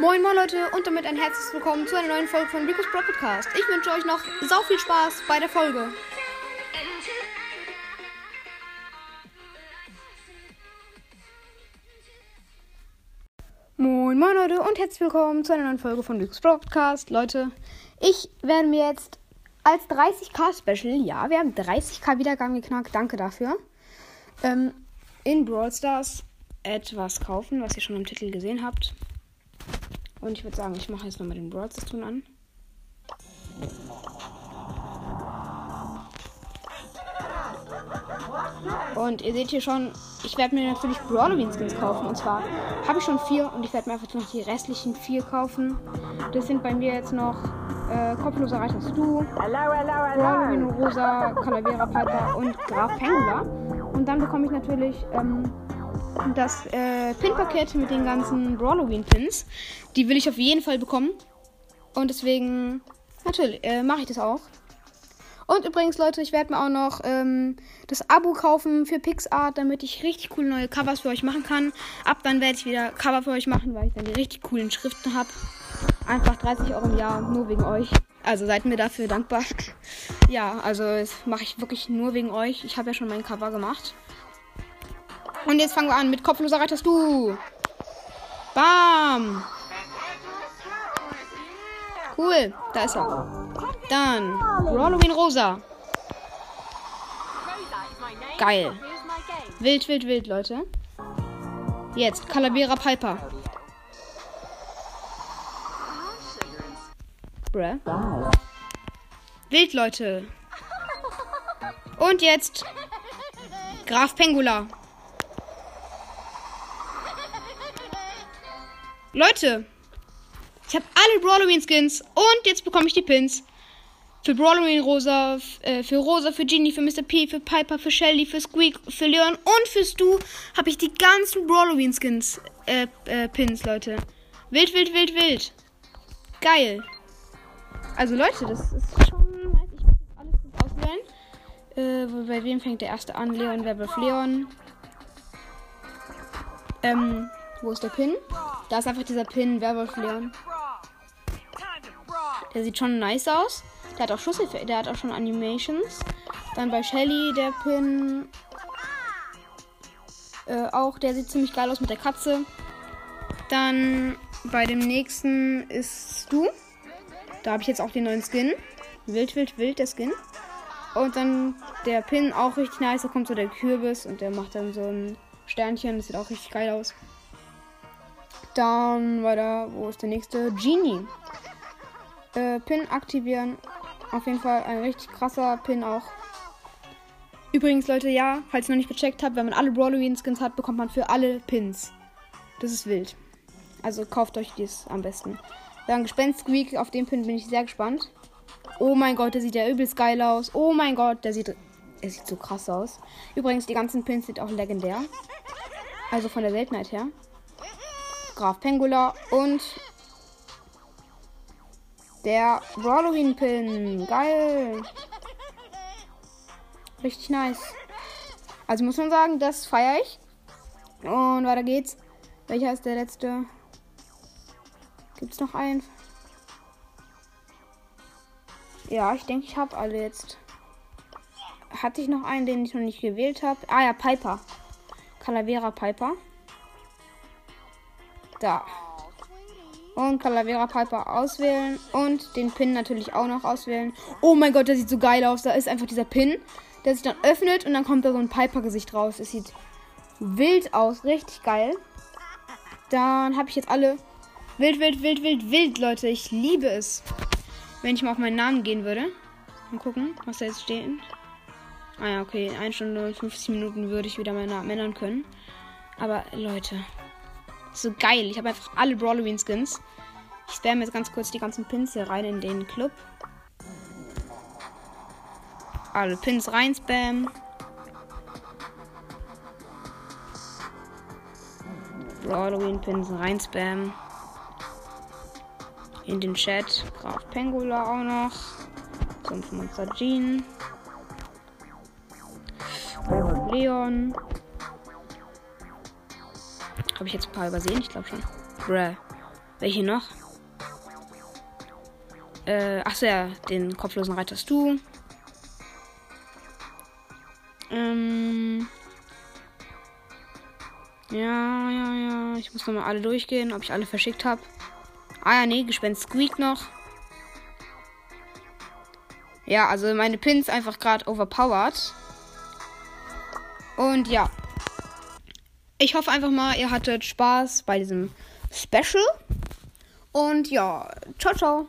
Moin moin Leute und damit ein herzliches Willkommen zu einer neuen Folge von Rico's Pro Podcast. Ich wünsche euch noch sau viel Spaß bei der Folge. Moin moin Leute und herzlich willkommen zu einer neuen Folge von Rico's Pro Podcast. Leute, ich werde mir jetzt als 30k Special, ja, wir haben 30k Wiedergaben geknackt, danke dafür, ähm, in Brawl Stars etwas kaufen, was ihr schon im Titel gesehen habt. Und ich würde sagen, ich mache jetzt nochmal den Brawl Ton an. Und ihr seht hier schon, ich werde mir natürlich Brawloween Skins kaufen. Und zwar habe ich schon vier und ich werde mir einfach noch die restlichen vier kaufen. Das sind bei mir jetzt noch äh, Kopfloser Reiter Stu, Brawloween Rosa, Calavera Piper und Graf Pengula. Und dann bekomme ich natürlich ähm, das äh, Pin-Paket mit den ganzen Halloween-Pins. Die will ich auf jeden Fall bekommen. Und deswegen, natürlich, äh, mache ich das auch. Und übrigens, Leute, ich werde mir auch noch ähm, das Abo kaufen für PixArt, damit ich richtig coole neue Covers für euch machen kann. Ab dann werde ich wieder Cover für euch machen, weil ich dann die richtig coolen Schriften habe. Einfach 30 Euro im Jahr, nur wegen euch. Also seid mir dafür dankbar. ja, also das mache ich wirklich nur wegen euch. Ich habe ja schon mein Cover gemacht. Und jetzt fangen wir an mit kopfloser Reiterst du. Bam. Cool, da ist er. Dann Halloween Rosa. Geil. Wild, wild, wild, Leute. Jetzt Calavera Piper. Bruh. Wild, Leute. Und jetzt Graf Pengula. Leute, ich habe alle Brawloween Skins und jetzt bekomme ich die Pins. Für Brawloween Rosa, äh, für Rosa, für Genie, für Mr. P, für Piper, für Shelly, für Squeak, für Leon und für Stu habe ich die ganzen Brawloween Skins, äh, äh, Pins, Leute. Wild, wild, wild, wild. Geil. Also Leute, das ist schon nice. Ich werde alles gut auswählen. Äh, bei wem fängt der erste an? Leon, Werwolf Leon. Ähm, wo ist der Pin? Da ist einfach dieser Pin, Werwolf Leon. Der sieht schon nice aus. Der hat auch Schusseffekte, der hat auch schon Animations. Dann bei Shelly der Pin. Äh, auch, der sieht ziemlich geil aus mit der Katze. Dann bei dem nächsten ist du. Da habe ich jetzt auch den neuen Skin. Wild, wild, wild, der Skin. Und dann der Pin auch richtig nice. Da kommt so der Kürbis und der macht dann so ein Sternchen. Das sieht auch richtig geil aus. Dann weiter, wo ist der nächste? Genie. Äh, Pin aktivieren. Auf jeden Fall ein richtig krasser Pin auch. Übrigens, Leute, ja, falls ihr noch nicht gecheckt habt, wenn man alle Brawloween-Skins hat, bekommt man für alle Pins. Das ist wild. Also kauft euch dies am besten. Dann Gespenst Squeak, auf den Pin bin ich sehr gespannt. Oh mein Gott, der sieht ja übelst geil aus. Oh mein Gott, der sieht, der sieht so krass aus. Übrigens, die ganzen Pins sind auch legendär. Also von der Seltenheit her. Graf Pengula und der Halloween Pin. Geil. Richtig nice. Also muss man sagen, das feiere ich. Und weiter geht's. Welcher ist der letzte? Gibt es noch einen? Ja, ich denke, ich habe alle jetzt. Hatte ich noch einen, den ich noch nicht gewählt habe? Ah ja, Piper. Calavera Piper. Da. Und Calavera Piper auswählen. Und den Pin natürlich auch noch auswählen. Oh mein Gott, der sieht so geil aus. Da ist einfach dieser Pin, der sich dann öffnet und dann kommt da so ein Piper-Gesicht raus. Es sieht wild aus. Richtig geil. Dann habe ich jetzt alle. Wild, wild, wild, wild, wild, Leute. Ich liebe es. Wenn ich mal auf meinen Namen gehen würde. Mal gucken, was da jetzt steht. Ah ja, okay. 1 Stunde und 50 Minuten würde ich wieder meinen Namen ändern können. Aber Leute, so geil. Ich habe einfach alle Brawloween Skins. Ich spam jetzt ganz kurz die ganzen Pins hier rein in den Club. Alle Pins rein spam. Brawloween Pins rein spam. In den Chat. Graf Pengula auch noch. 5 Monster Jean. Leon. Habe ich jetzt ein paar übersehen? Ich glaube schon. Bruh. Welche noch? Äh, achso, ja, den kopflosen Reiter hast du. Ähm. Ja, ja, ja. Ich muss nochmal alle durchgehen, ob ich alle verschickt habe. Ah ja, nee, Gespenst Squeak noch. Ja, also meine Pins einfach gerade overpowered. Und ja. Ich hoffe einfach mal, ihr hattet Spaß bei diesem Special. Und ja, ciao, ciao.